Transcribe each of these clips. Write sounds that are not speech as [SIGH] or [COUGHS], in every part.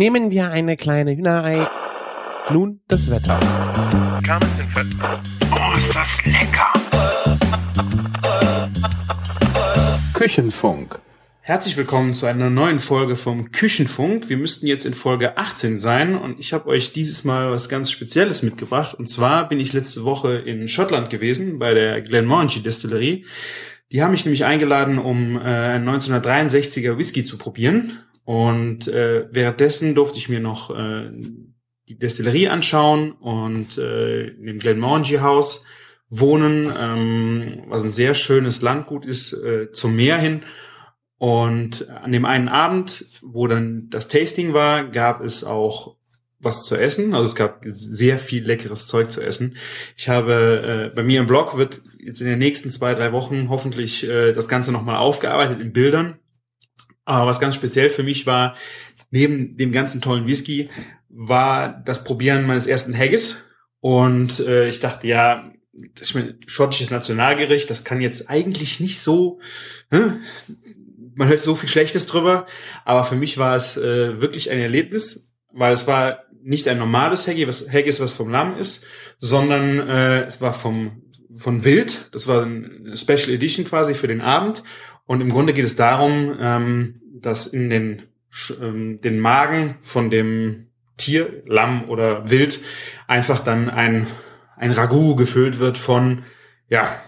Nehmen wir eine kleine Hühnerei. Nun das Wetter. Oh, ist das lecker! Küchenfunk. Herzlich willkommen zu einer neuen Folge vom Küchenfunk. Wir müssten jetzt in Folge 18 sein und ich habe euch dieses Mal was ganz Spezielles mitgebracht. Und zwar bin ich letzte Woche in Schottland gewesen bei der Glenmorangie Destillerie. Die haben mich nämlich eingeladen, um äh, einen 1963er Whisky zu probieren. Und äh, währenddessen durfte ich mir noch äh, die Destillerie anschauen und äh, in dem Glenmorangie Haus wohnen, ähm, was ein sehr schönes Landgut ist, äh, zum Meer hin. Und an dem einen Abend, wo dann das Tasting war, gab es auch was zu essen. Also es gab sehr viel leckeres Zeug zu essen. Ich habe äh, bei mir im Blog wird jetzt in den nächsten zwei, drei Wochen hoffentlich äh, das Ganze nochmal aufgearbeitet in Bildern. Aber was ganz speziell für mich war, neben dem ganzen tollen Whisky, war das Probieren meines ersten Haggis. Und äh, ich dachte, ja, das ist ein schottisches Nationalgericht, das kann jetzt eigentlich nicht so, ne? man hört so viel Schlechtes drüber, aber für mich war es äh, wirklich ein Erlebnis, weil es war nicht ein normales Haggis, was Haggis, was vom Lamm ist, sondern äh, es war vom von Wild. Das war eine Special Edition quasi für den Abend. Und im Grunde geht es darum, ähm, dass in den ähm, den Magen von dem Tier, Lamm oder Wild, einfach dann ein ein Ragout gefüllt wird von ja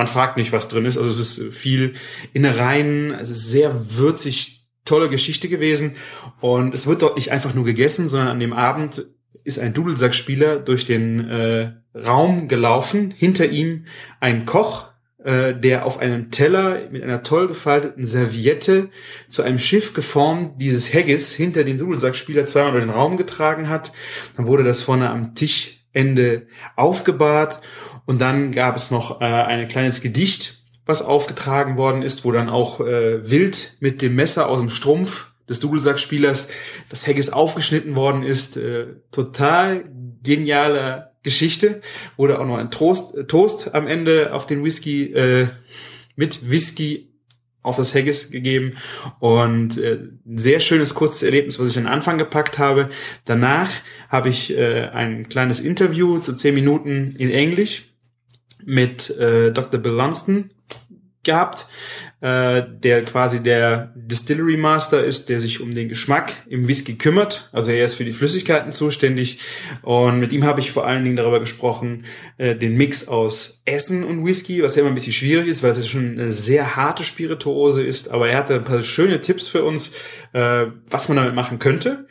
man fragt nicht, was drin ist. Also es ist viel Innereien, es ist sehr würzig, tolle Geschichte gewesen. Und es wird dort nicht einfach nur gegessen, sondern an dem Abend ist ein Dudelsackspieler durch den äh, Raum gelaufen. Hinter ihm ein Koch, äh, der auf einem Teller mit einer toll gefalteten Serviette zu einem Schiff geformt dieses Haggis hinter dem Dudelsackspieler zweimal durch den Raum getragen hat. Dann wurde das vorne am Tischende aufgebahrt und dann gab es noch äh, ein kleines Gedicht, was aufgetragen worden ist, wo dann auch äh, wild mit dem Messer aus dem Strumpf des Dudelsackspielers das Haggis aufgeschnitten worden ist. Äh, total geniale Geschichte. Wurde auch noch ein Toast, äh, Toast am Ende auf den Whisky äh, mit Whisky auf das Haggis gegeben und äh, ein sehr schönes kurzes Erlebnis, was ich an Anfang gepackt habe. Danach habe ich äh, ein kleines Interview zu zehn Minuten in Englisch mit äh, Dr. Bill Lunston gehabt, äh, der quasi der Distillery Master ist, der sich um den Geschmack im Whisky kümmert. Also er ist für die Flüssigkeiten zuständig. Und mit ihm habe ich vor allen Dingen darüber gesprochen, äh, den Mix aus Essen und Whisky, was ja immer ein bisschen schwierig ist, weil es ja schon eine sehr harte Spirituose ist. Aber er hatte ein paar schöne Tipps für uns, äh, was man damit machen könnte.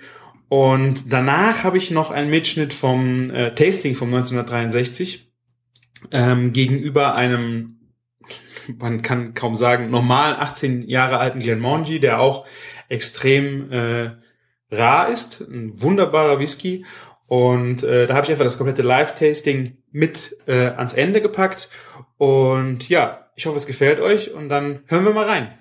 Und danach habe ich noch einen Mitschnitt vom äh, Tasting von 1963 ähm, gegenüber einem, man kann kaum sagen, normalen 18 Jahre alten Glenmorangie, der auch extrem äh, rar ist, ein wunderbarer Whisky. Und äh, da habe ich einfach das komplette Live-Tasting mit äh, ans Ende gepackt. Und ja, ich hoffe, es gefällt euch. Und dann hören wir mal rein.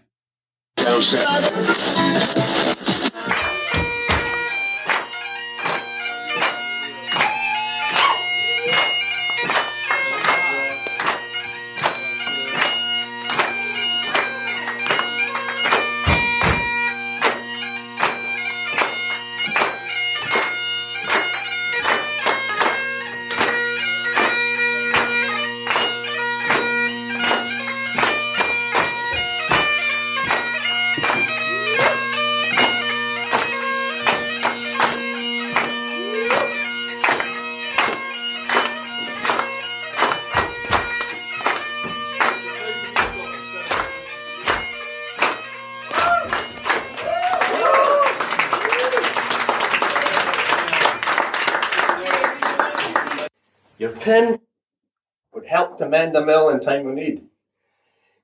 Mend the mill in time of need.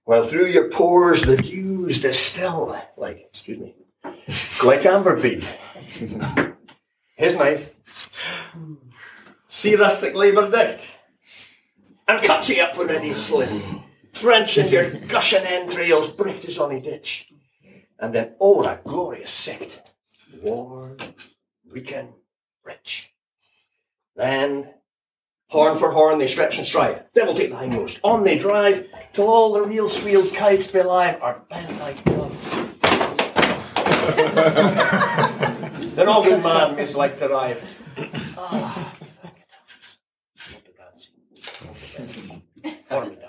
While through your pores the dews distill, like, excuse me, like amber bead. His knife, see rustic labour dict, and cut you up with any slit, drenching your gushing entrails, bright as on a ditch. And then, oh, that glorious sight, warm, weekend, rich. Then Horn for horn they stretch and strive. Then we'll take the hindmost. On they drive, till all the real swealed kites belie are bent like doves. the An all good man is like to arrive. The the.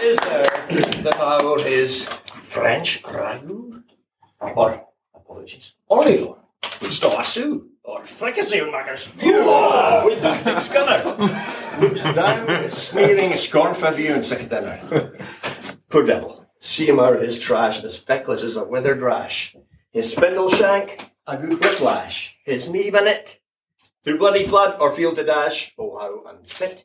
Is there that our is French ragout? Or, apologies, Oreo, or fricassee makers? Oh, with the thick skinner. Looks down, is sneering scorn for you and sick of dinner. Poor devil. Seymour his trash, as feckless as a withered rash. His spindle shank, a good whiplash. His knee in it, through bloody flood or field to dash. Oh, how unfit.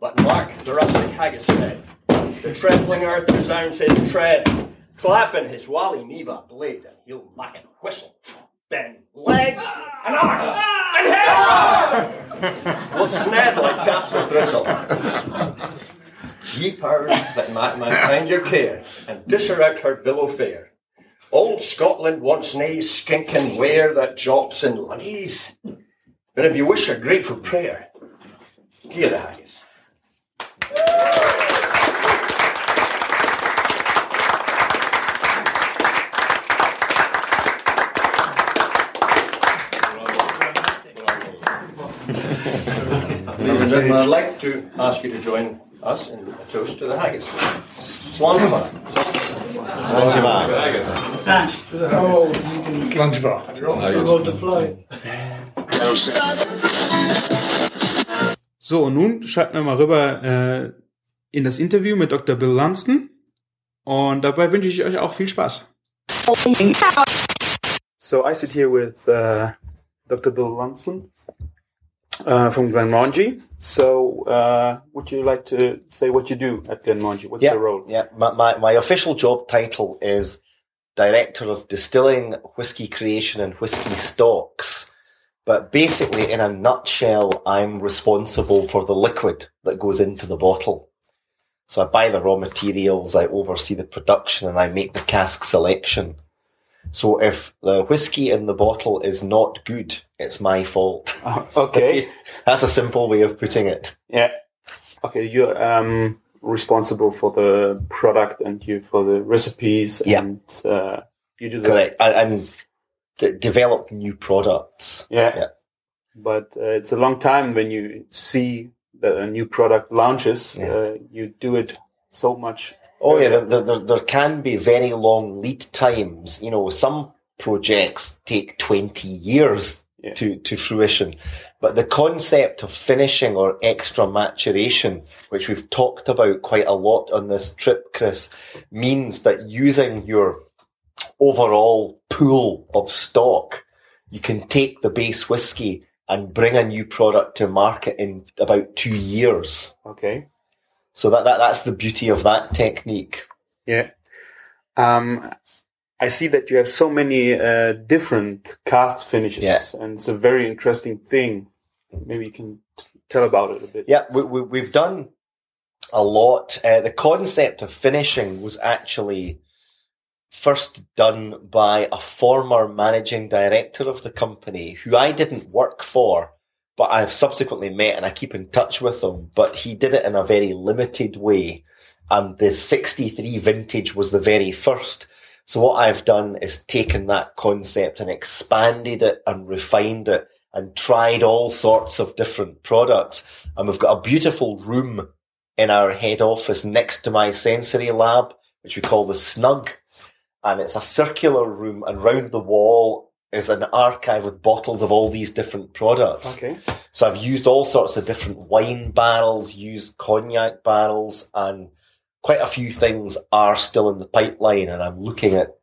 But mark the rustic haggis fed. The trembling earth resounds his tread. Clapping his wally neva blade, and he'll lack and whistle. Then legs and arms and hair will sned like taps of bristle. Ye powers that might mankind your care, and dish her out her billow fair. Old Scotland wants nae skinking ware that jops and lungies. But if you wish a grateful prayer, give the haggis. Gentlemen, I'd like to ask you to join us in a toast to the haggis. Slanjava. So, und nun schalten wir mal rüber äh, in das Interview mit Dr. Bill Lunston. Und dabei wünsche ich euch auch viel Spaß. So, I sit here with uh, Dr. Bill Lunston uh, from Glenmorangie. So, uh, would you like to say what you do at Glenmorangie? What's yeah, your role? Yeah, my, my, my official job title is Director of Distilling, Whiskey Creation and Whiskey Stocks. But basically, in a nutshell, I'm responsible for the liquid that goes into the bottle. So I buy the raw materials, I oversee the production, and I make the cask selection. So if the whiskey in the bottle is not good, it's my fault. [LAUGHS] Okay. [LAUGHS] That's a simple way of putting it. Yeah. Okay, you're um, responsible for the product and you for the recipes Yeah. and uh, you do the Correct. And, and d- develop new products. Yeah. Yeah. But uh, it's a long time when you see that a new product launches. Yeah. Uh, you do it so much. Oh yeah, there, there, there can be very long lead times. You know, some projects take 20 years Yeah. to, to fruition. But the concept of finishing or extra maturation, which we've talked about quite a lot on this trip, Chris, means that using your overall pool of stock, you can take the base whiskey and bring a new product to market in about two years. Okay. So that, that that's the beauty of that technique. Yeah. Um, I see that you have so many uh, different cask finishes, Yeah. and it's a very interesting thing. Maybe you can tell about it a bit. Yeah, we, we, we've done a lot. Uh, the concept of finishing was actually first done by a former managing director of the company who I didn't work for, but I've subsequently met and I keep in touch with him. But he did it in a very limited way. And the 63 vintage was the very first. So what I've done is taken that concept and expanded it and refined it and tried all sorts of different products. And we've got a beautiful room in our head office next to my sensory lab, which we call the Snug. And it's a circular room and round the wall is an archive with bottles of all these different products. Okay. So I've used all sorts of different wine barrels, used cognac barrels, and quite a few things are still in the pipeline. And I'm looking at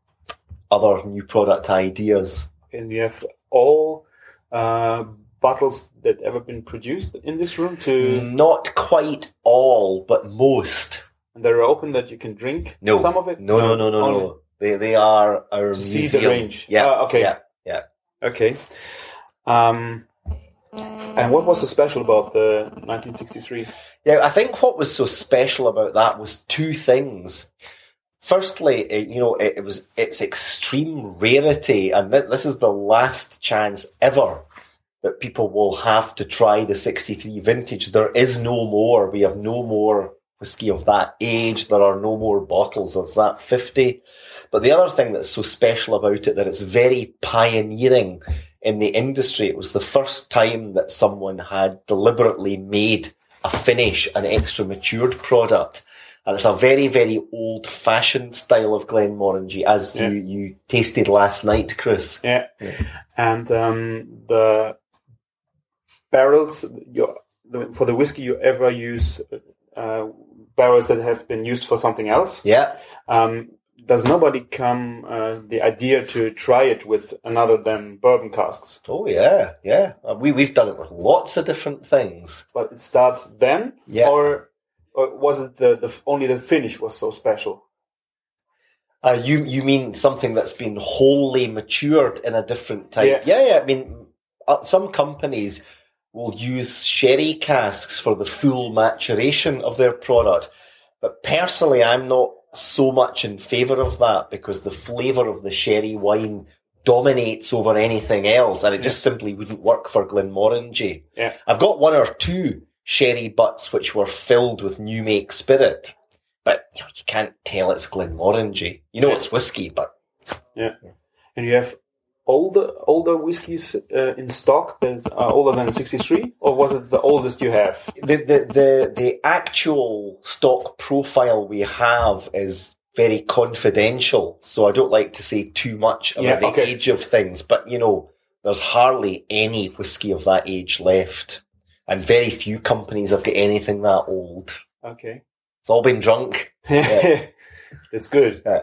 other new product ideas. And you have all uh, bottles that ever been produced in this room to, Not quite all, but most. and they're open that you can drink. No, some of it. No, no, no, no, Only no. They they are our To see the range. Yeah. Ah, okay. Yeah. Okay. Um, and what was so special about the 1963? Yeah, I think what was so special about that was two things. Firstly, it, you know, it, it was its extreme rarity, and th- this is the last chance ever that people will have to try the 63 vintage. There is no more. We have no more whiskey of that age. There are no more bottles. There's that 50. But the other thing that's so special about it that it's very pioneering in the industry. It was the first time that someone had deliberately made a finish an extra matured product. And it's a very, very old fashioned style of Glenmorangie as Yeah. you, you tasted last night, Chris. Yeah. And um, the barrels you the, for the whiskey you ever use uh, barrels that have been used for something else. Yeah. Um, does nobody come uh, the idea to try it with another than bourbon casks? Oh yeah, yeah. Uh, We we've done it with lots of different things. But it starts then, Yeah. or, or was it the, the only the finish was so special? Uh, you you mean something that's been wholly matured in a different type? Yeah, yeah. I mean, uh, some companies will use sherry casks for the full maturation of their product, but personally, I'm not so much in favour of that because the flavour of the sherry wine dominates over anything else, and it just simply wouldn't work for Glenmorangie. Yeah. I've got one or two sherry butts which were filled with new make spirit, but you, know, you can't tell it's Glenmorangie. You know Yeah. it's whiskey, but yeah. And you have older older whiskies uh, in stock that are older than sixty three, or was it the oldest you have? the, the the the actual stock profile we have is very confidential, so I don't like to say too much about Yeah, the okay. age of things. But you know, there's hardly any whiskey of that age left, and very few companies have got anything that old. Okay. It's all been drunk. [LAUGHS] Yeah. That's good. Yeah.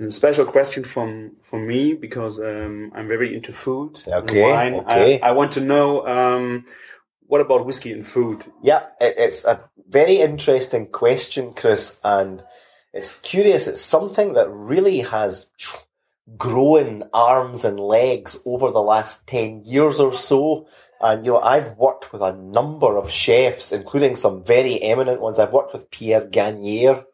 A special question from from me because um, I'm very into food and Okay, wine. okay. I, I want to know um, what about whiskey and food? Yeah, it, it's a very interesting question, Chris, and it's curious. It's something that really has grown arms and legs over the last 10 years or so. And, you know, I've worked with a number of chefs, including some very eminent ones. I've worked with Pierre Gagnaire,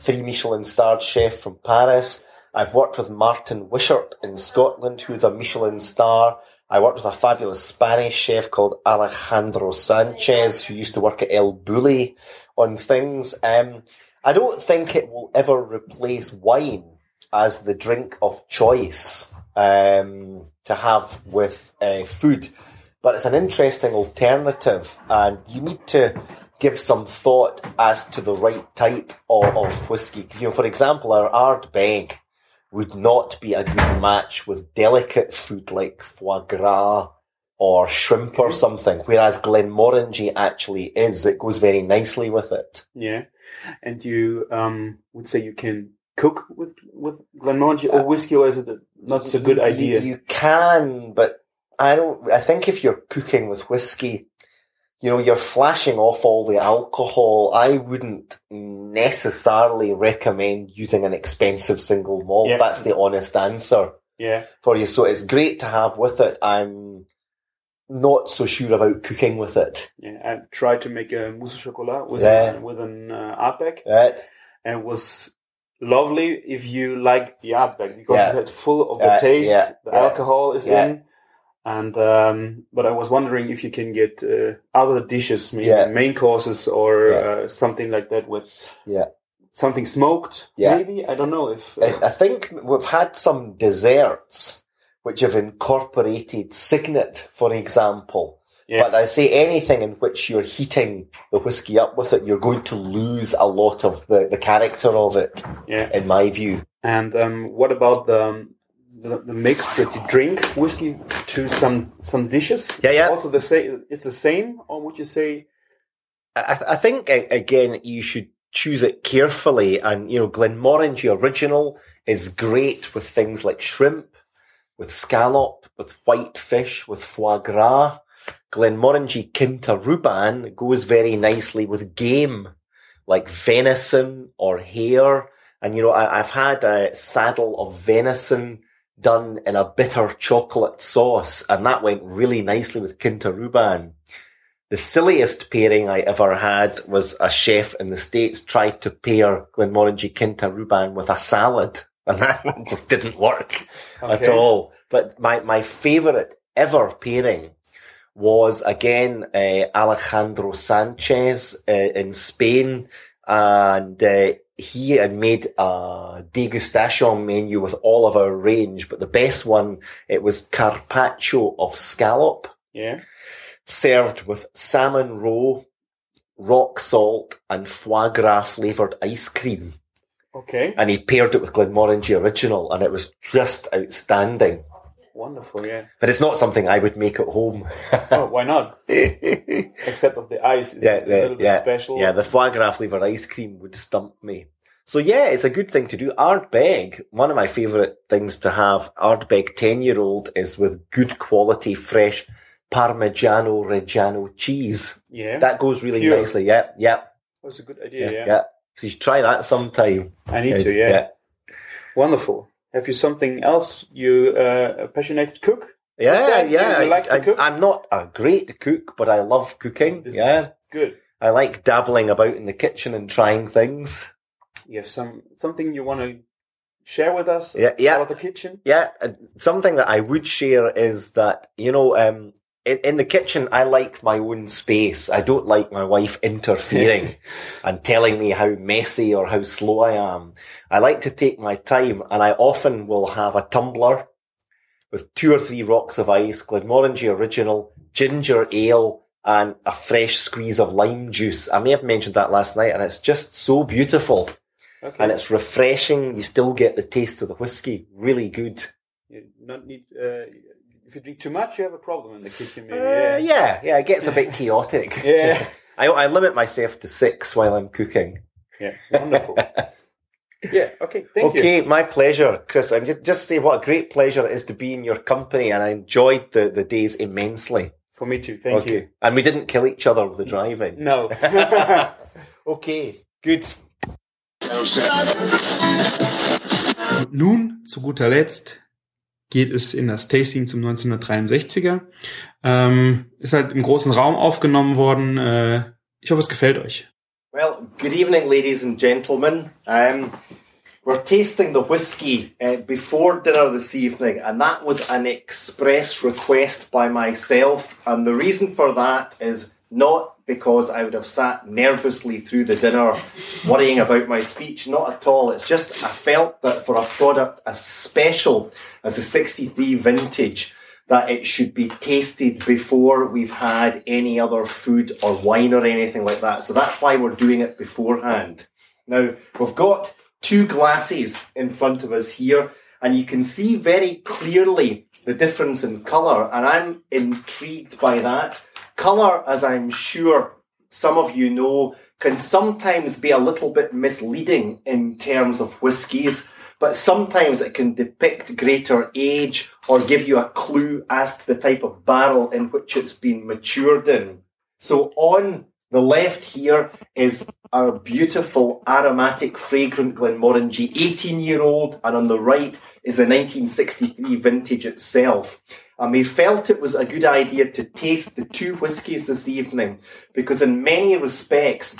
three Michelin starred chef from Paris. I've worked with Martin Wishart in Scotland, who's a Michelin star. I worked with a fabulous Spanish chef called Alejandro Sanchez, who used to work at El Bulli on things. Um, I don't think it will ever replace wine as the drink of choice um, to have with uh, food, but it's an interesting alternative, and you need to give some thought as to the right type of, of whiskey. You know, for example, our Ardbeg would not be a good match with delicate food like foie gras or shrimp or something, whereas Glenmorangie actually is. It goes very nicely with it. Yeah, and you um, would say you can cook with with Glenmorangie or whiskey, or is it not so good idea? You, you can, but I don't. I think if you're cooking with whiskey, you know, you're flashing off all the alcohol. I wouldn't necessarily recommend using an expensive single malt. That's the honest answer yeah, for you. So it's great to have with it. I'm not so sure about cooking with it. yeah. I tried to make a mousse au chocolat with Yeah. with an uh, Right? and it was lovely if you like the Ardbeg because Yeah. it's full of the Yeah, taste. yeah, the alcohol is in. And um, but I was wondering if you can get uh, other dishes, maybe Yeah. main courses or Yeah. uh, something like that with Yeah. something smoked. Yeah. Maybe I don't know if uh, I, I think we've had some desserts which have incorporated Signet, for example. Yeah. But I say anything in which you're heating the whiskey up with it, you're going to lose a lot of the, the character of it, yeah. in my view. And um, what about the, um, the the mix that you drink whiskey to some some dishes? Yeah, yeah. Also the same. It's the same, or would you say? I, I think again you should choose it carefully, and you know Glenmorangie Original is great with things like shrimp, with scallop, with white fish, with foie gras. Glenmorangie Quinta Ruban goes very nicely with game, like venison or hare. And you know I, I've had a saddle of venison done in a bitter chocolate sauce, and that went really nicely with Quinta Ruban. The silliest pairing I ever had was a chef in the States tried to pair Glenmorangie Quinta Ruban with a salad. And [LAUGHS] that just didn't work at all. But my, my favourite ever pairing was again uh, Alejandro Sanchez uh, in Spain. And uh, he had made a degustation menu with all of our range, but the best one, it was carpaccio of scallop, Yeah. served with salmon roe, rock salt, and foie gras flavoured ice cream. Okay. And he paired it with Glenmorangie Original, and it was just outstanding. Wonderful. Yeah. But it's not something I would make at home. [LAUGHS] Oh, why not? [LAUGHS] Except of the ice is yeah, a little bit yeah, special. yeah, the foie gras flavour ice cream would stump me. So yeah, it's a good thing to do. Ardbeg, one of my favourite things to have, Ardbeg 10 year old is with good quality fresh Parmigiano Reggiano cheese. Yeah. That goes really Pure. nicely. Yeah, yeah, was a good idea. yeah. Yeah. So you should try that sometime. I need to. yeah. Yeah. Wonderful. Have you something else? You uh, a passionate cook? Yeah, yeah. you like to cook? I, am not a great cook, but I love cooking. This yeah. good. I like dabbling about in the kitchen and trying things. You have some something you want to share with us? Yeah, yeah. Out of the kitchen. Yeah, uh, something that I would share is that, you know, um, in, in the kitchen, I like my own space. I don't like my wife interfering [LAUGHS] and telling me how messy or how slow I am. I like to take my time and I often will have a tumbler with two or three rocks of ice, Glenmorangie Original, ginger ale, and a fresh squeeze of lime juice. I may have mentioned that last night and it's just so beautiful Okay. and it's refreshing. You still get the taste of the whiskey. Really good. you not need. Uh, if you drink too much, you have a problem in the kitchen. Maybe. Uh, yeah, yeah, it gets a bit chaotic. [LAUGHS] Yeah. [LAUGHS] I, I limit myself to six while I'm cooking. Yeah. Wonderful. [LAUGHS] yeah. Okay. Thank you. okay, my pleasure, Chris. And just, just say what a great pleasure it is to be in your company, and I enjoyed the, the days immensely. For me too. Thank okay. you. And we didn't kill each other with the driving. No. [LAUGHS] okay, good. Und nun, zu guter Letzt, geht es in das Tasting zum 1963er. Ähm, ist halt im großen Raum aufgenommen worden. Äh, ich hoffe, es gefällt euch. Well, good evening, ladies and gentlemen. Um, we're tasting the whiskey uh, before dinner this evening, and that was an express request by myself. And the reason for that is not because I would have sat nervously through the dinner worrying about my speech, not at all. It's just I felt that for a product as special as the 63 vintage, that it should be tasted before we've had any other food or wine or anything like that. So that's why we're doing it beforehand. Now, we've got two glasses in front of us here, and you can see very clearly the difference in colour, and I'm intrigued by that. Colour, as I'm sure some of you know, can sometimes be a little bit misleading in terms of whiskies, but sometimes it can depict greater age or give you a clue as to the type of barrel in which it's been matured in. So on the left here is our beautiful aromatic fragrant Glenmorangie 18 year old and on the right is the 1963 vintage itself. Um, and we felt it was a good idea to taste the two whiskies this evening because in many respects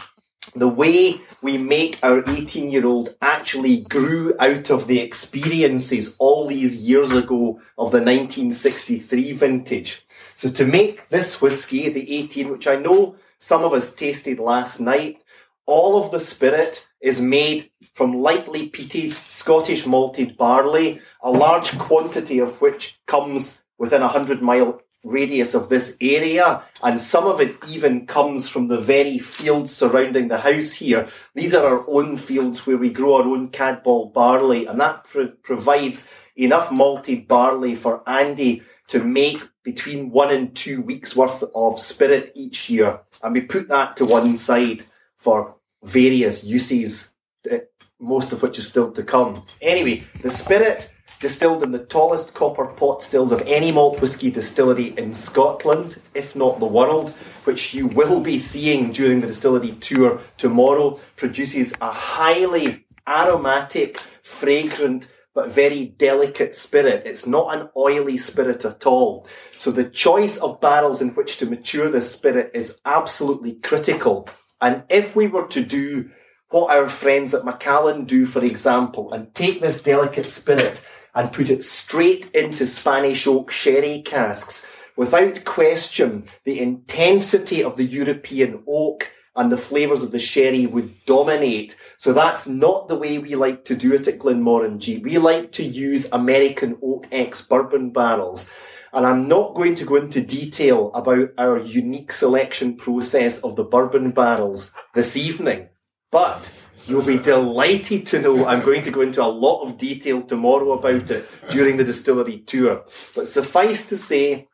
the way we make our 18 year old actually grew out of the experiences all these years ago of the 1963 vintage. So to make this whiskey, the 18, which I know some of us tasted last night, all of the spirit is made from lightly peated Scottish malted barley, a large quantity of which comes within a hundred mile radius of this area, and some of it even comes from the very fields surrounding the house here. These are our own fields where we grow our own Cadboll barley, and that pro- provides enough malted barley for Andy to make between one and two weeks worth of spirit each year. And we put that to one side for various uses, uh, most of which is still to come. Anyway, the spirit distilled in the tallest copper pot stills of any malt whisky distillery in Scotland, if not the world, which you will be seeing during the distillery tour tomorrow, produces a highly aromatic, fragrant, but very delicate spirit. It's not an oily spirit at all. So the choice of barrels in which to mature this spirit is absolutely critical. And if we were to do what our friends at Macallan do, for example, and take this delicate spirit and put it straight into Spanish oak sherry casks, without question, the intensity of the European oak and the flavours of the sherry would dominate. So that's not the way we like to do it at Glenmorangie. We like to use American Oak X bourbon barrels. And I'm not going to go into detail about our unique selection process of the bourbon barrels this evening, but you'll be delighted to know I'm going to go into a lot of detail tomorrow about it during the distillery tour. But suffice to say,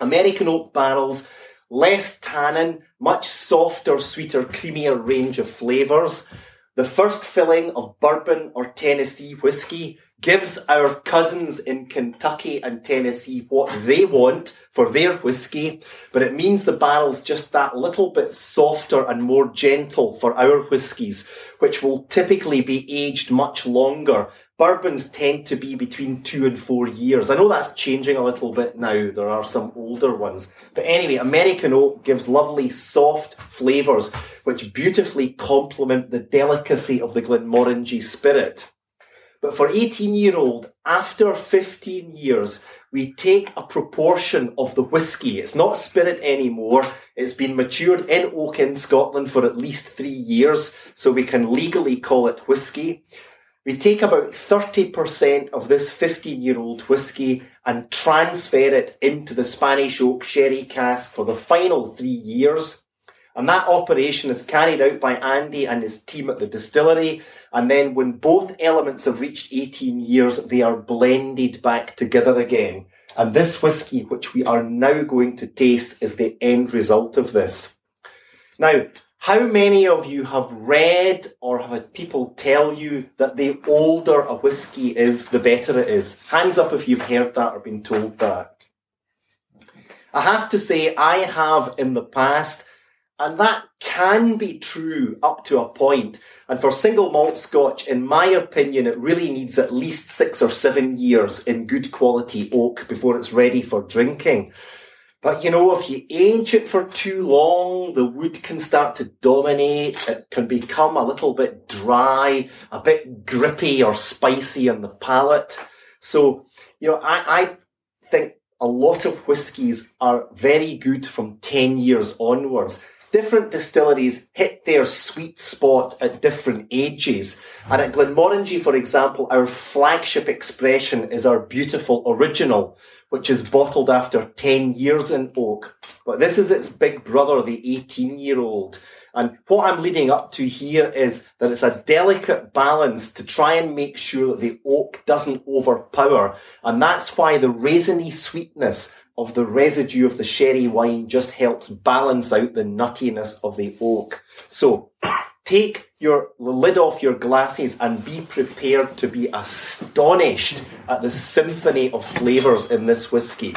American oak barrels, less tannin, much softer, sweeter, creamier range of flavours. The first filling of bourbon or Tennessee whiskey gives our cousins in Kentucky and Tennessee what they want for their whiskey, but it means the barrel's just that little bit softer and more gentle for our whiskies, which will typically be aged much longer. Bourbons tend to be between two and four years. I know that's changing a little bit now. There are some older ones. But anyway, American oak gives lovely soft flavours, which beautifully complement the delicacy of the Glenmorangie spirit. But for 18 year old, after 15 years, we take a proportion of the whiskey. It's not spirit anymore. It's been matured in oak in Scotland for at least three years, so we can legally call it whiskey. We take about 30% of this 15 year old whiskey and transfer it into the Spanish oak sherry cask for the final three years. And that operation is carried out by Andy and his team at the distillery. And then when both elements have reached 18 years, they are blended back together again. And this whiskey, which we are now going to taste, is the end result of this. Now, how many of you have read or have had people tell you that the older a whiskey is, the better it is? Hands up if you've heard that or been told that. I have to say, I have in the past, and that can be true up to a point. And for single malt scotch, in my opinion, it really needs at least six or seven years in good quality oak before it's ready for drinking. But you know, if you age it for too long, the wood can start to dominate. It can become a little bit dry, a bit grippy or spicy on the palate. So, you know, I, I think a lot of whiskies are very good from 10 years onwards different distilleries hit their sweet spot at different ages. And at Glenmorangie, for example, our flagship expression is our beautiful original, which is bottled after 10 years in oak. But this is its big brother, the 18 year old. And what I'm leading up to here is that it's a delicate balance to try and make sure that the oak doesn't overpower. And that's why the raisiny sweetness of the residue of the sherry wine just helps balance out the nuttiness of the oak. So [COUGHS] take your lid off your glasses and be prepared to be astonished at the symphony of flavours in this whiskey.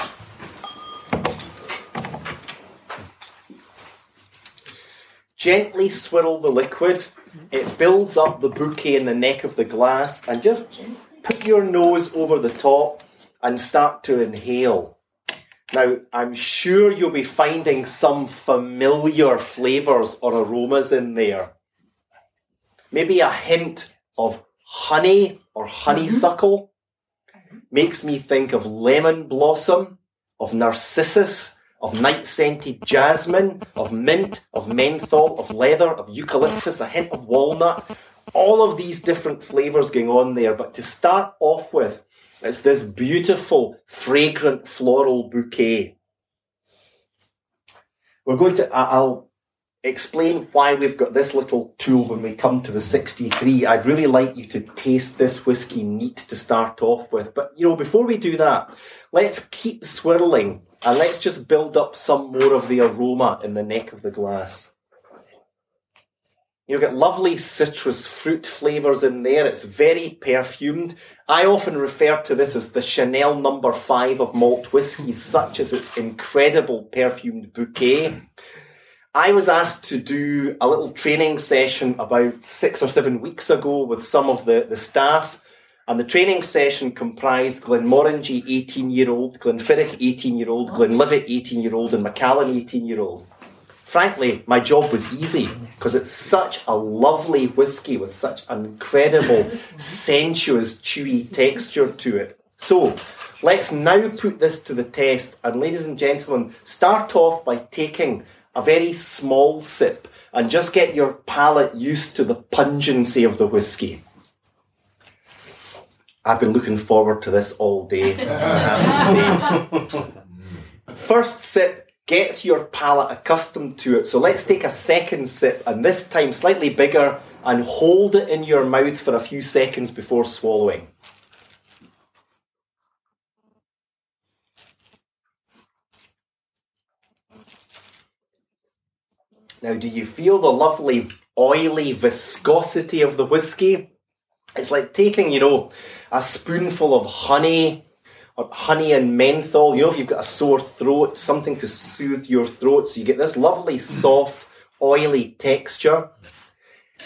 Gently swirl the liquid. It builds up the bouquet in the neck of the glass and just put your nose over the top and start to inhale. Now, I'm sure you'll be finding some familiar flavours or aromas in there. Maybe a hint of honey or honeysuckle mm-hmm. makes me think of lemon blossom, of narcissus, of night scented jasmine, of mint, of menthol, of leather, of eucalyptus, a hint of walnut. All of these different flavours going on there. But to start off with, it's this beautiful, fragrant floral bouquet. We're going to, I'll explain why we've got this little tool when we come to the 63. I'd really like you to taste this whiskey neat to start off with. But, you know, before we do that, let's keep swirling and let's just build up some more of the aroma in the neck of the glass. You'll get lovely citrus fruit flavours in there. It's very perfumed. I often refer to this as the Chanel number five of malt whiskies, such as its incredible perfumed bouquet. I was asked to do a little training session about six or seven weeks ago with some of the, the staff. And the training session comprised Glenmorangie 18 year old, Glenfiddich 18 year old, Glenlivet 18 year old, and Macallan 18 year old frankly, my job was easy because it's such a lovely whiskey with such an incredible, sensuous, chewy texture to it. So, let's now put this to the test. And ladies and gentlemen, start off by taking a very small sip. and just get your palate used to the pungency of the whiskey. I've been looking forward to this all day. [LAUGHS] First sip gets your palate accustomed to it. So let's take a second sip, and this time slightly bigger, and hold it in your mouth for a few seconds before swallowing. Now, do you feel the lovely oily viscosity of the whiskey? It's like taking, you know, a spoonful of honey or honey and menthol. You know, if you've got a sore throat, something to soothe your throat. So you get this lovely, soft, oily texture.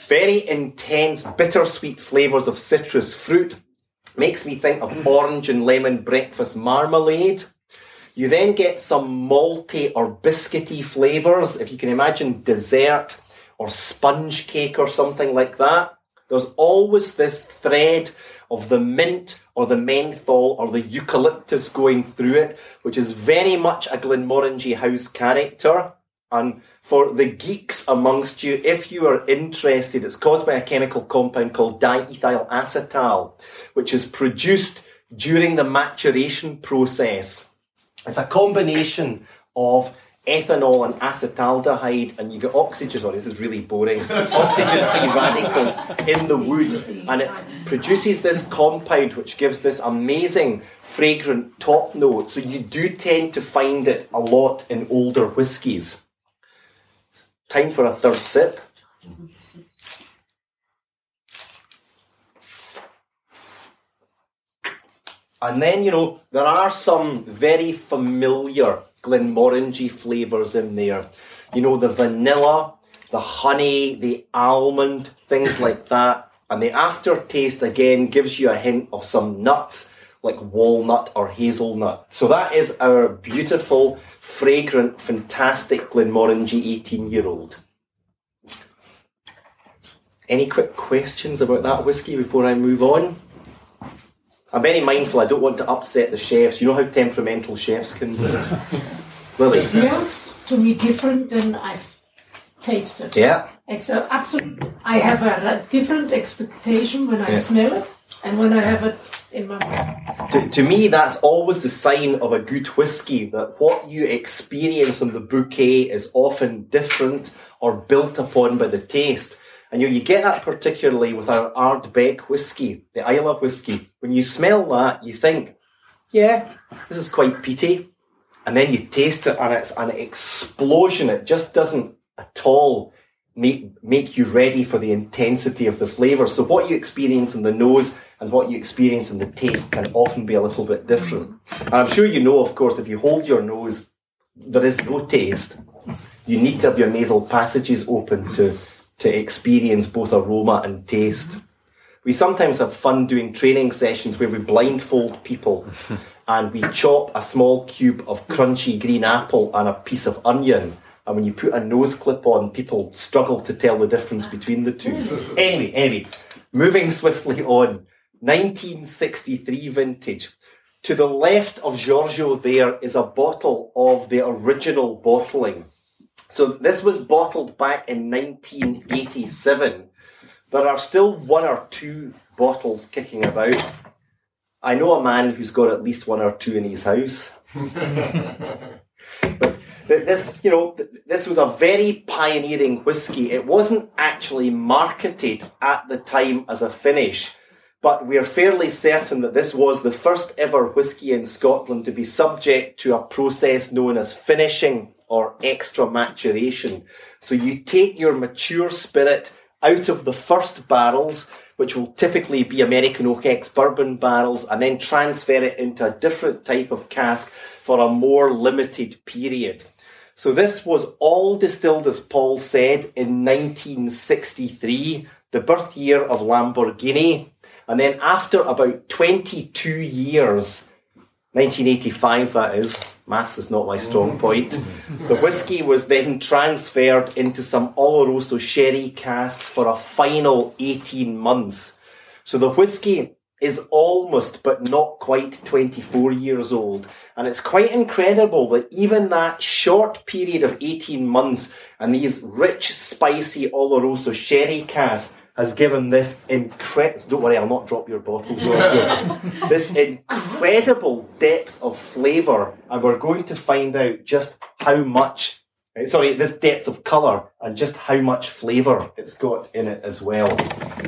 Very intense, bittersweet flavours of citrus fruit. Makes me think of orange and lemon breakfast marmalade. You then get some malty or biscuity flavours, if you can imagine dessert or sponge cake or something like that. There's always this thread of the mint or the menthol or the eucalyptus going through it, which is very much a Glenmorangie House character. And for the geeks amongst you, if you are interested, it's caused by a chemical compound called diethyl acetal, which is produced during the maturation process. It's a combination of ethanol and acetaldehyde, and you get oxygen. Sorry, this is really boring. Oxygen-free radicals in the wood, and it produces this compound which gives this amazing fragrant top note. So you do tend to find it a lot in older whiskies. Time for a third sip. And then, you know, there are some very familiar Glenmorangie flavours in there. You know, the vanilla, the honey, the almond, things [LAUGHS] like that. And the aftertaste again gives you a hint of some nuts like walnut or hazelnut. So that is our beautiful, fragrant, fantastic Glenmorangie 18 year old. Any quick questions about that whiskey before I move on? I'm very mindful. I don't want to upset the chefs. You know how temperamental chefs can be. [LAUGHS] Lily. It smells to me different than I've tasted. Yeah. It's a absolute. I have a, a different expectation when I Yeah. smell it and when I have it in my mouth. To, to me, that's always the sign of a good whiskey that what you experience on the bouquet is often different or built upon by the taste. And you, you get that particularly with our Ardbeg whiskey, the Islay whiskey. When you smell that, you think, yeah, this is quite peaty. And then you taste it and it's an explosion. It just doesn't at all make, make you ready for the intensity of the flavour. So what you experience in the nose and what you experience in the taste can often be a little bit different. And I'm sure you know, of course, if you hold your nose, there is no taste. You need to have your nasal passages open to, to experience both aroma and taste. We sometimes have fun doing training sessions where we blindfold people [LAUGHS] and we chop a small cube of crunchy green apple and a piece of onion. And when you put a nose clip on, people struggle to tell the difference between the two. [LAUGHS] anyway, anyway, moving swiftly on. 1963 vintage. To the left of Giorgio there is a bottle of the original bottling. So this was bottled back in 1987. There are still one or two bottles kicking about. I know a man who's got at least one or two in his house. [LAUGHS] but this, you know, this was a very pioneering whiskey. It wasn't actually marketed at the time as a finish, but we are fairly certain that this was the first ever whiskey in Scotland to be subject to a process known as finishing or extra maturation. So you take your mature spirit out of the first barrels, which will typically be American Oak X bourbon barrels, and then transfer it into a different type of cask for a more limited period. So this was all distilled, as Paul said, in 1963, the birth year of Lamborghini. And then after about 22 years, 1985 that is, maths is not my strong point, the whiskey was then transferred into some Oloroso sherry casks for a final 18 months. So the whiskey is almost but not quite 24 years old. And it's quite incredible that even that short period of 18 months and these rich, spicy Oloroso sherry casks has given this incredible, don't worry, I'll not drop your bottles here. [LAUGHS] this incredible depth of flavour. And we're going to find out just how much uh, sorry, this depth of colour and just how much flavour it's got in it as well.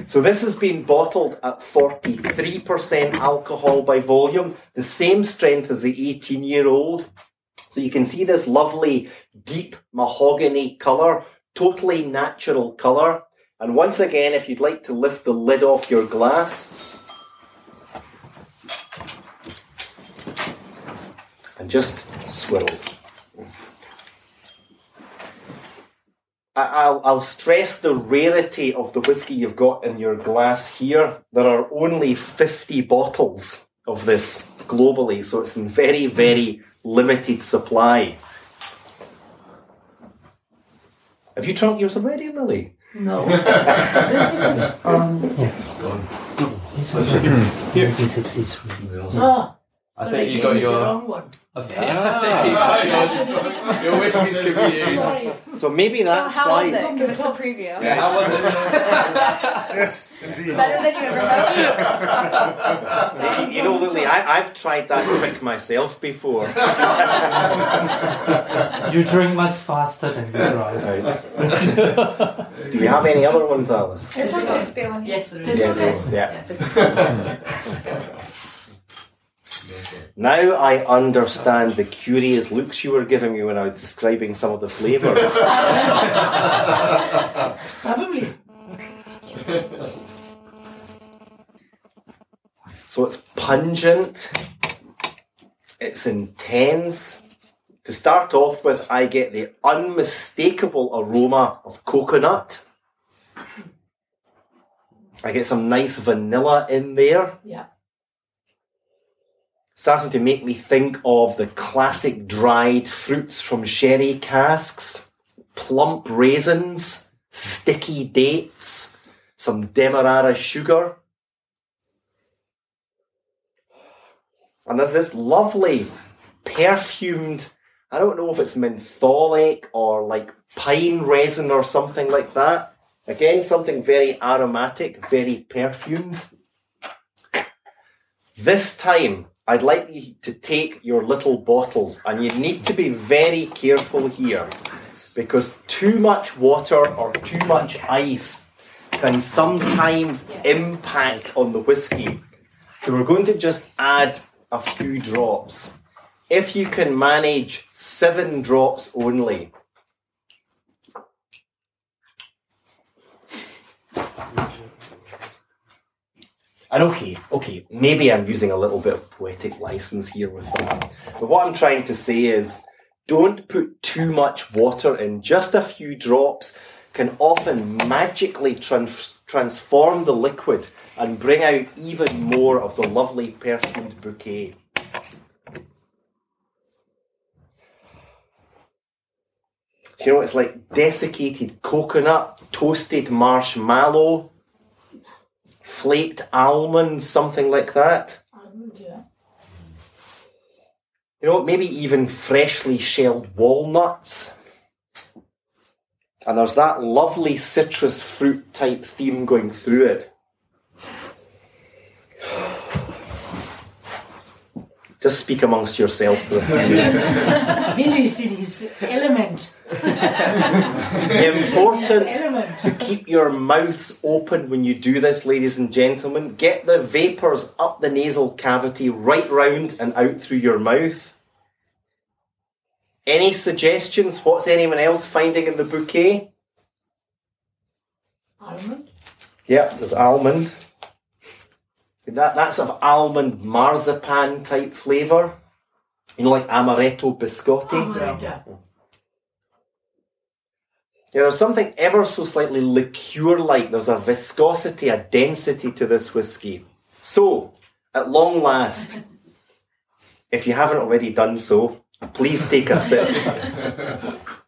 So this has been bottled at 43% alcohol by volume, the same strength as the 18 year old. So you can see this lovely deep mahogany colour, totally natural colour. And once again, if you'd like to lift the lid off your glass, and just swirl. I'll, I'll stress the rarity of the whiskey you've got in your glass here. There are only 50 bottles of this globally, so it's in very, very limited supply. Have you drunk yours already, Lily? No. [LAUGHS] Ah, I so think ah. [LAUGHS] you got me the your- wrong [LAUGHS] one. Your whiskies could be used. So maybe So that's how why. was it? Give us the preview. Yeah, how was it? [LAUGHS] Yes. Better than you ever hoped. You know, Lily, I, I've tried that trick myself before. You drink much faster than you drive. Do you have any other ones, Alice? It's okay. Let's be on here. Yes, there It's is. okay. Yeah. Yes. Now I understand the curious looks you were giving me when I was describing some of the flavours. [LAUGHS] Probably. So it's pungent, it's intense. To start off with, I get the unmistakable aroma of coconut. I get some nice vanilla in there. Yeah. Starting to make me think of the classic dried fruits from sherry casks, plump raisins, sticky dates, some demerara sugar. And there's this lovely perfumed, I don't know if it's mentholic or like pine resin or something like that. Again, something very aromatic, very perfumed. This time, I'd like you to take your little bottles and you need to be very careful here because too much water or too much ice can sometimes impact on the whiskey. So we're going to just add a few drops. If you can manage seven drops only. And okay, okay, maybe I'm using a little bit of poetic license here with that. But what I'm trying to say is don't put too much water in. Just a few drops can often magically trans- transform the liquid and bring out even more of the lovely perfumed bouquet. You know, it's like desiccated coconut, toasted marshmallow, flaked almonds, something like that. Almond, yeah. You know, maybe even freshly shelled walnuts. And there's that lovely citrus fruit type theme going through it. Just speak amongst yourself. for a few it is element. Important Element. to keep your mouths open when you do this, ladies and gentlemen. Get the vapours up the nasal cavity, right round and out through your mouth. Any suggestions? What's anyone else finding in the bouquet? Almond. Yep, there's almond. That, that's of almond marzipan type flavour. You know, like amaretto biscotti. Almond, yeah. Yeah, there's something ever so slightly liqueur like. There's a viscosity, a density to this whiskey. So, at long last, if you haven't already done so, please take a sip. [LAUGHS]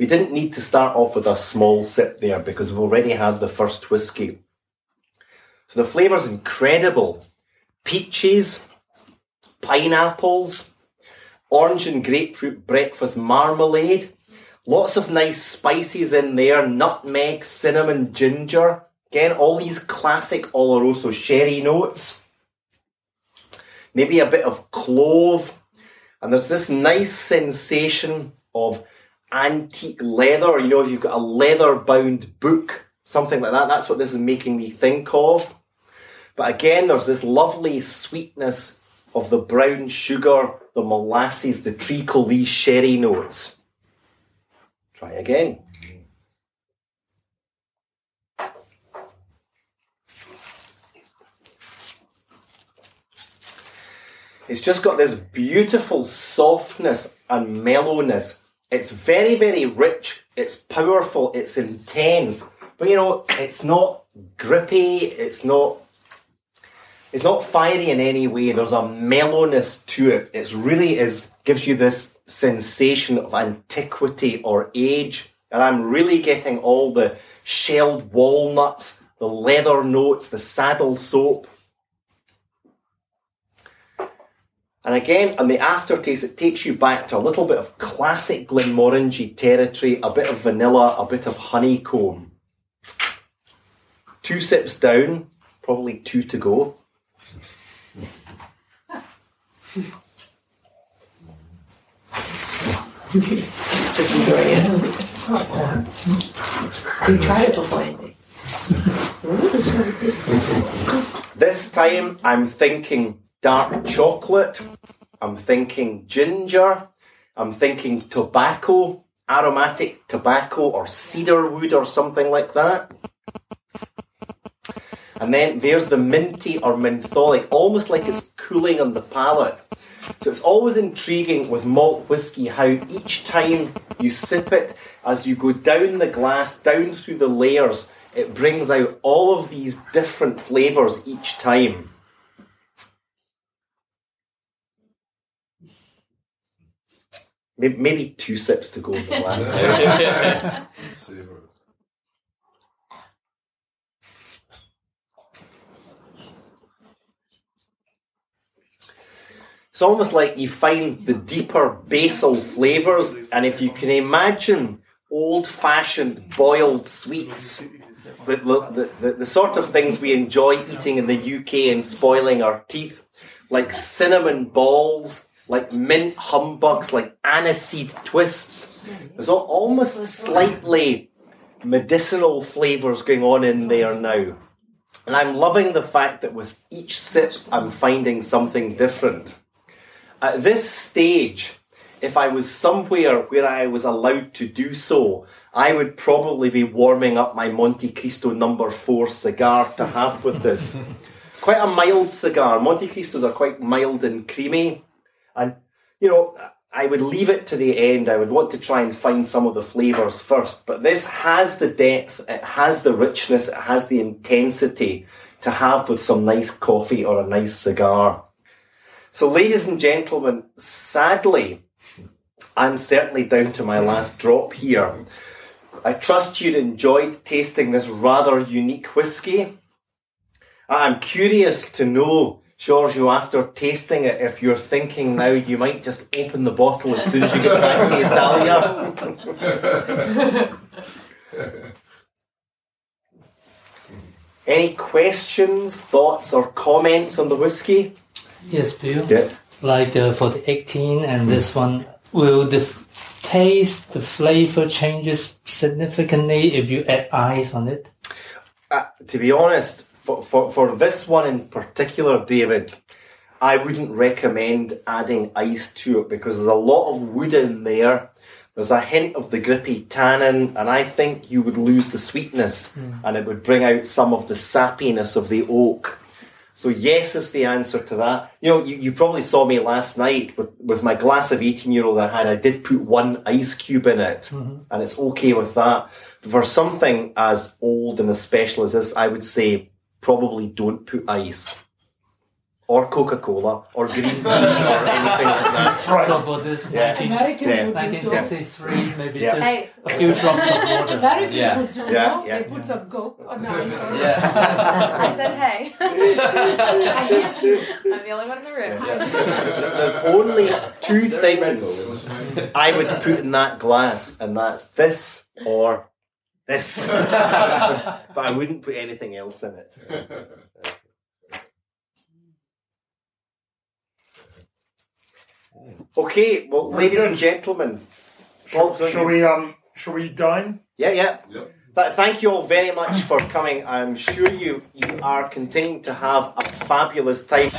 We didn't need to start off with a small sip there because we've already had the first whiskey. So the flavour's incredible. Peaches, pineapples, orange and grapefruit breakfast marmalade, lots of nice spices in there, nutmeg, cinnamon, ginger. Again, all these classic Oloroso sherry notes. Maybe a bit of clove. And there's this nice sensation of antique leather. You know, if you've got a leather bound book, something like that, that's what this is making me think of. But again, there's this lovely sweetness of the brown sugar, the molasses, the treacle, these sherry notes. Try again. It's just got this beautiful softness and mellowness. It's very, very rich. It's powerful. It's intense. But you know, it's not grippy. It's not. It's not fiery in any way. There's a mellowness to it. It really is gives you this sensation of antiquity or age. And I'm really getting all the shelled walnuts, the leather notes, the saddle soap. And again, on the aftertaste, it takes you back to a little bit of classic Glenmorangie territory, a bit of vanilla, a bit of honeycomb. Two sips down, probably two to go. Just enjoy it. We tried it before, I think. Ooh, this one good. This time I'm thinking dark chocolate, I'm thinking ginger, I'm thinking tobacco, aromatic tobacco or cedar wood or something like that. And then there's the minty or mentholic, almost like it's cooling on the palate. So it's always intriguing with malt whiskey how each time you sip it, as you go down the glass, down through the layers, it brings out all of these different flavours each time. Maybe, maybe two sips to go in the glass. [LAUGHS] It's almost like you find the deeper basal flavours, and if you can imagine old fashioned boiled sweets, the, the, the, the sort of things we enjoy eating in the UK and spoiling our teeth, like cinnamon balls, like mint humbugs, like aniseed twists. There's al- almost slightly medicinal flavours going on in there now. And I'm loving the fact that with each sip, I'm finding something different. At this stage, if I was somewhere where I was allowed to do so, I would probably be warming up my Montecristo number four cigar to have with this. [LAUGHS] quite a mild cigar. Montecristos are quite mild and creamy. And, you know, I would leave it to the end. I would want to try and find some of the flavours first. But this has the depth, it has the richness, it has the intensity to have with some nice coffee or a nice cigar. So, ladies and gentlemen, sadly, I'm certainly down to my last drop here. I trust you'd enjoyed tasting this rather unique whiskey. I'm curious to know, Giorgio, after tasting it, if you're thinking now you might just open the bottle as soon as you get back to Italia. Any questions, thoughts, or comments on the whiskey? Yes, Bill. Yeah. Like uh, for the 18 and this one, will the f- taste, the flavor changes significantly if you add ice on it? Uh, to be honest, for, for, for this one in particular, David, I wouldn't recommend adding ice to it because there's a lot of wood in there. There's a hint of the grippy tannin, and I think you would lose the sweetness hmm. and it would bring out some of the sappiness of the oak. So, yes, is the answer to that. You know, you, you probably saw me last night with, with my glass of 18 year old I had. I did put one ice cube in it, mm-hmm. and it's okay with that. But for something as old and as special as this, I would say probably don't put ice. or Coca Cola or green tea or anything like that. [LAUGHS] So for this Yeah. 19, Americans Yeah. would do so. 1963, maybe Yeah. just Hey. a few drops of water. Americans Yeah. would do Yeah, no? yeah. They put some coke on the ice. Or I said, hey. [LAUGHS] I hate you. I'm the only one in the room. There's only two things I would put in that glass, and that's this or this. [LAUGHS] but I wouldn't put anything else in it. [LAUGHS] Okay, well, Very ladies good. and gentlemen, Shall, Paul, shall we um shall we dine? Yeah, yeah. Yep. Th- thank you all very much for coming. I'm sure you you are continuing to have a fabulous time.